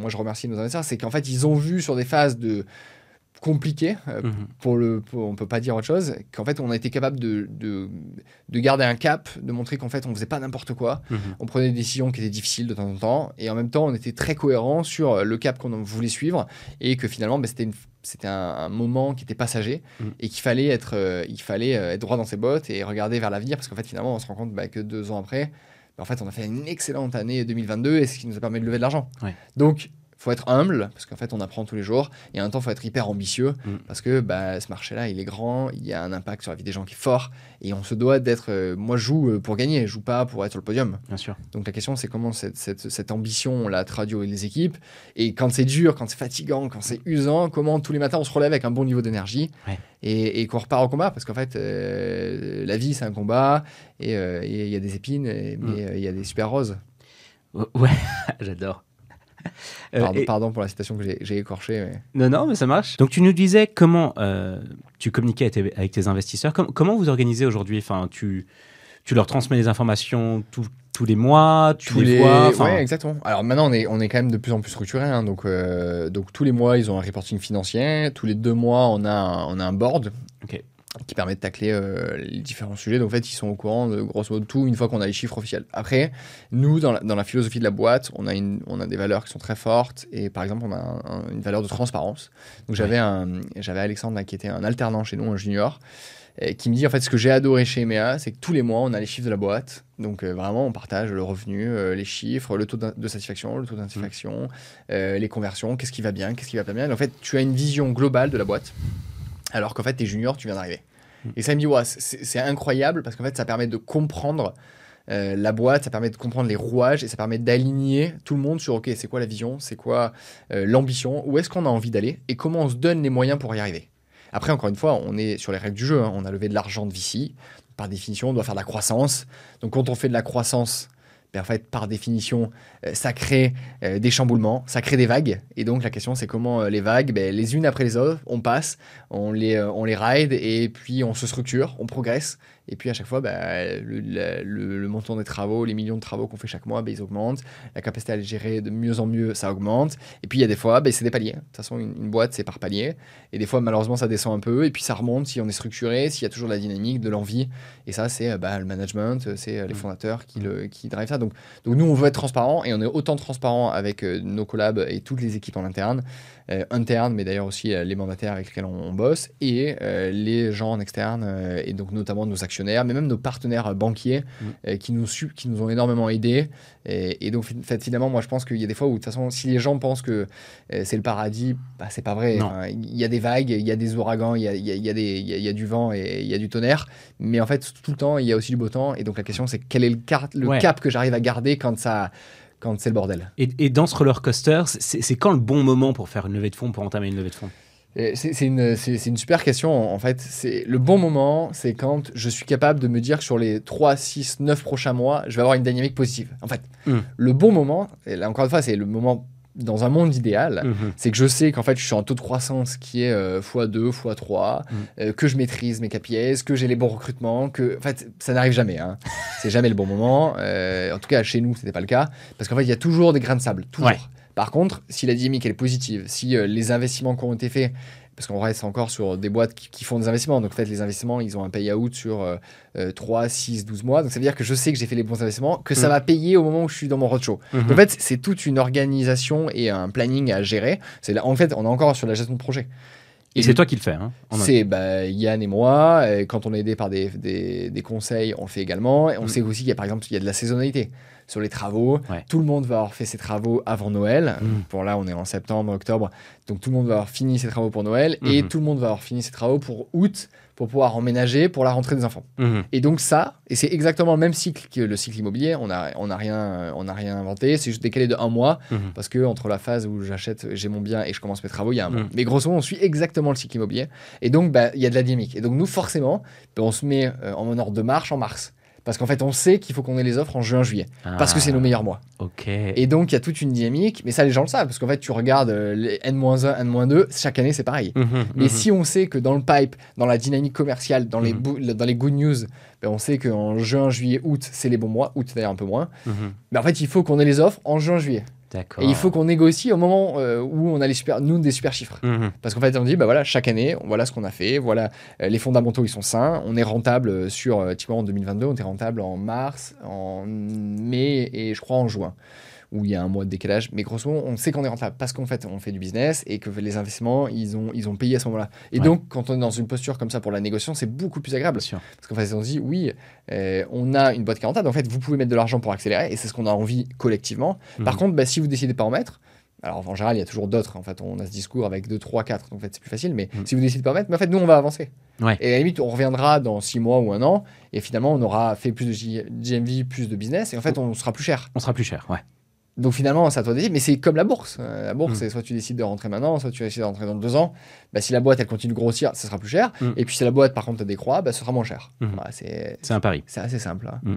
moi je remercie nos investisseurs, c'est qu'en fait, ils ont vu sur des phases de compliquées, euh, Mhm. pour le, pour- on peut pas dire autre chose, qu'en fait, on a été capable de, de, de garder un cap, de montrer qu'en fait, on faisait pas n'importe quoi, Mhm. on prenait des décisions qui étaient difficiles de temps en temps, et en même temps, on était très cohérent sur le cap qu'on voulait suivre, et que finalement, bah, c'était une- c'était un, un moment qui était passager Mhm. et qu'il fallait être, euh, il fallait euh, être droit dans ses bottes et regarder vers l'avenir, parce qu'en fait, finalement, on se rend compte bah, que deux ans après, en fait, on a fait une excellente année 2022 et ce qui nous a permis de lever de l'argent. Ouais. Donc, faut être humble parce qu'en fait, on apprend tous les jours et en même temps, faut être hyper ambitieux Mhm. parce que bah, ce marché-là, il est grand, il y a un impact sur la vie des gens qui est fort et on se doit d'être. euh, moi, je joue euh, pour gagner, je joue pas pour être sur le podium. Bien sûr. Donc la question, c'est comment cette, cette, cette ambition, on l'a traduit les équipes. Et quand c'est dur, quand c'est fatigant, quand c'est usant, comment tous les matins on se relève avec un bon niveau d'énergie Ouais. et, et qu'on repart au combat. Parce qu'en fait, euh, la vie, c'est un combat et euh, il y a des épines, et- mais euh, il y a des super roses. Ouais, j'adore. Euh, Pardon, et- pardon pour la citation que j'ai- écorchée. Mais... Non, non, mais ça marche. Donc, tu nous disais comment euh, tu communiquais avec tes, avec tes investisseurs. Com- comment vous organisez aujourd'hui? Enfin, tu, tu leur transmets les informations tous- tous les mois Tu tous les, enfin, ouais, exactement. Alors maintenant, on est, on est quand même de plus en plus structuré. hein. donc, euh, donc tous les mois, ils ont un reporting financier. Tous les deux mois, on a un, on a un board. Qui permet de tacler euh, les différents sujets. Donc en fait, ils sont au courant de grosso modo tout une fois qu'on a les chiffres officiels. Après, nous, dans la, dans la philosophie de la boîte, on a, une, on a des valeurs qui sont très fortes. Et par exemple, on a un- un- une valeur de transparence. Donc j'avais Alexandre là, qui était un alternant chez nous, un junior. Qui me dit en fait ce que j'ai adoré chez EMEA, c'est que tous les mois on a les chiffres de la boîte. Donc euh, vraiment on partage le revenu, euh, les chiffres, le taux de satisfaction, le taux d'insatisfaction, euh, les conversions, qu'est-ce qui va bien, qu'est-ce qui va pas bien. Et en fait tu as une vision globale de la boîte, alors qu'en fait t'es junior, tu viens d'arriver. Et ça il me dit ouais, c'est incroyable parce qu'en fait ça permet de comprendre euh, la boîte, ça permet de comprendre les rouages et ça permet d'aligner tout le monde sur ok c'est quoi la vision, c'est quoi euh, l'ambition, où est-ce qu'on a envie d'aller et comment on se donne les moyens pour y arriver. Après, encore une fois, on est sur les règles du jeu. hein. On a levé de l'argent de VC. Par définition, on doit faire de la croissance. Donc, quand on fait de la croissance, en fait, par définition, euh, ça crée euh, des chamboulements, ça crée des vagues. Et donc, la question, c'est comment euh, les vagues, ben, les unes après les autres, on passe, on les, on les ride et puis on se structure, on progresse. Et puis, à chaque fois, ben, le, la- le- le montant des travaux, les millions de travaux qu'on fait chaque mois, ben, ils augmentent. La capacité à les gérer de mieux en mieux, ça augmente. Et puis, il y a des fois, ben, c'est des paliers. De toute façon, une, une boîte, c'est par palier. Et des fois, malheureusement, ça descend un peu. Et puis, ça remonte si on est structuré, s'il y a toujours de la dynamique, de l'envie. Et ça, c'est bah, le management, c'est euh, les fondateurs qui, le, qui drive ça. Donc, donc, nous, on veut être transparent et on est autant transparent avec euh, nos collabs et toutes les équipes en interne, euh, internes, mais d'ailleurs aussi euh, les mandataires avec lesquels on, on bosse et euh, les gens en externe, et donc notamment nos actionnaires, mais même nos partenaires banquiers Mm. euh, qui, nous, qui nous ont énormément aidés. Et, et donc, finalement, moi, je pense qu'il y a des fois où, de toute façon, si les gens pensent que euh, c'est le paradis, bah, c'est pas vrai. Enfin, Il y a des vagues, il y a des ouragans, il y a, il y a- il y a des- il y a- il y a du vent et il y a du tonnerre. Mais en fait, tout le temps, il y a aussi du beau temps. Et donc, la question, c'est quel est le, le Ouais. cap que j'arrive à garder quand, ça, quand c'est le bordel? Et, et dans ce roller coaster, c'est quand le bon moment pour faire une levée de fonds, pour entamer une levée de fonds? C'est une, une super question. En fait, c'est le bon moment, c'est quand je suis capable de me dire que sur les 3, 6, 9 prochains mois, je vais avoir une dynamique positive. En fait, Mm. le bon moment, et là encore une fois, c'est le moment dans un monde idéal, Mhm. c'est que je sais qu'en fait, je suis en taux de croissance qui est euh, x2, x3, Mm. euh, que je maîtrise mes KPIs, que j'ai les bons recrutements, que en fait, ça n'arrive jamais. Hein. c'est jamais le bon moment. Euh, en tout cas, chez nous, c'était pas le cas, parce qu'en fait, il y a toujours des grains de sable, toujours. Ouais. Par contre, si la dynamique elle est positive, si euh, les investissements qui ont été faits, parce qu'on reste encore sur des boîtes qui, qui font des investissements, donc en fait, les investissements, ils ont un payout sur euh, euh, 3, 6, 12 mois, donc ça veut dire que je sais que j'ai fait les bons investissements, que ça Mm. va payer au moment où je suis dans mon roadshow. Donc, en fait, c'est toute une organisation et un planning à gérer. C'est là- en fait, on est encore sur la gestion de projet. Et c'est toi qui le fais. Hein, C'est bah, Yann et moi. et quand on est aidé par des, des, des conseils, on le fait également. Et on Mm. sait aussi qu'il y a par exemple il y a de la saisonnalité sur les travaux. Ouais. Tout le monde va avoir fait ses travaux avant Noël. Mm. Pour là, on est en septembre, octobre. Donc tout le monde va avoir fini ses travaux pour Noël et Mhm. tout le monde va avoir fini ses travaux pour août pour pouvoir emménager pour la rentrée des enfants. Mhm. Et donc ça, et c'est exactement le même cycle que le cycle immobilier. On n'a on a rien, on a rien inventé. C'est juste décalé de un mois Mhm. parce que entre la phase où j'achète, j'ai mon bien et je commence mes travaux, il y a un mois. Mm. Mais grosso modo, on suit exactement le cycle immobilier. Et donc, bah, il y a de la dynamique. Et donc, nous, forcément, bah, on se met euh, en ordre de marche en mars. Parce qu'en fait, on sait qu'il faut qu'on ait les offres en juin, juillet. Parce que c'est Ah, nos meilleurs mois. Ok. Et donc, il y a toute une dynamique. Mais ça, les gens le savent. Parce qu'en fait, tu regardes euh, les N-1, N-2, chaque année, c'est pareil. Mhm, Mais mhm. si on sait que dans le pipe, dans la dynamique commerciale, dans, les, dans les good news, ben, on sait qu'en juin, juillet, août, c'est les bons mois, août d'ailleurs un peu moins, mais en fait, il faut qu'on ait les offres en juin, juillet. D'accord. Et il faut qu'on négocie au moment euh, où on a les super, nous des super chiffres. Mhm. Parce qu'en fait, on dit, bah voilà, chaque année, voilà ce qu'on a fait, voilà, euh, les fondamentaux, ils sont sains, on est rentable sur, euh, typiquement en 2022, on était rentable en mars, en mai et je crois en juin, où il y a un mois de décalage. Mais grosso modo, on sait qu'on est rentable parce qu'en fait, on fait du business et que les investissements, ils ont, ils ont payé à ce moment-là. Et Ouais. donc, quand on est dans une posture comme ça pour la négociation, c'est beaucoup plus agréable. Parce qu'en fait, on se dit, oui, euh, on a une boîte qui est rentable, en fait, vous pouvez mettre de l'argent pour accélérer, et c'est ce qu'on a envie collectivement. Par Mhm. contre, bah, si vous décidez de pas en mettre, alors en général, il y a toujours d'autres, en fait, on a ce discours avec 2, 3, 4, donc en fait, c'est plus facile, mais Mhm. si vous décidez de pas en mettre, mais en fait, nous, on va avancer. Ouais. Et à la limite, on reviendra dans 6 mois ou un an, et finalement, on aura fait plus de GMV, plus de business, et en fait, on sera plus cher. On sera plus cher, ouais. Donc finalement, c'est à toi de décider, mais c'est comme la bourse. Euh, la bourse, Mhm. c'est soit tu décides de rentrer maintenant, soit tu décides de rentrer dans deux ans. Bah, si la boîte, elle continue de grossir, ça sera plus cher. Mhm. Et puis si la boîte, par contre, décroît, bah, ce sera moins cher. Voilà, c'est un pari. c'est assez simple. hein. Mm.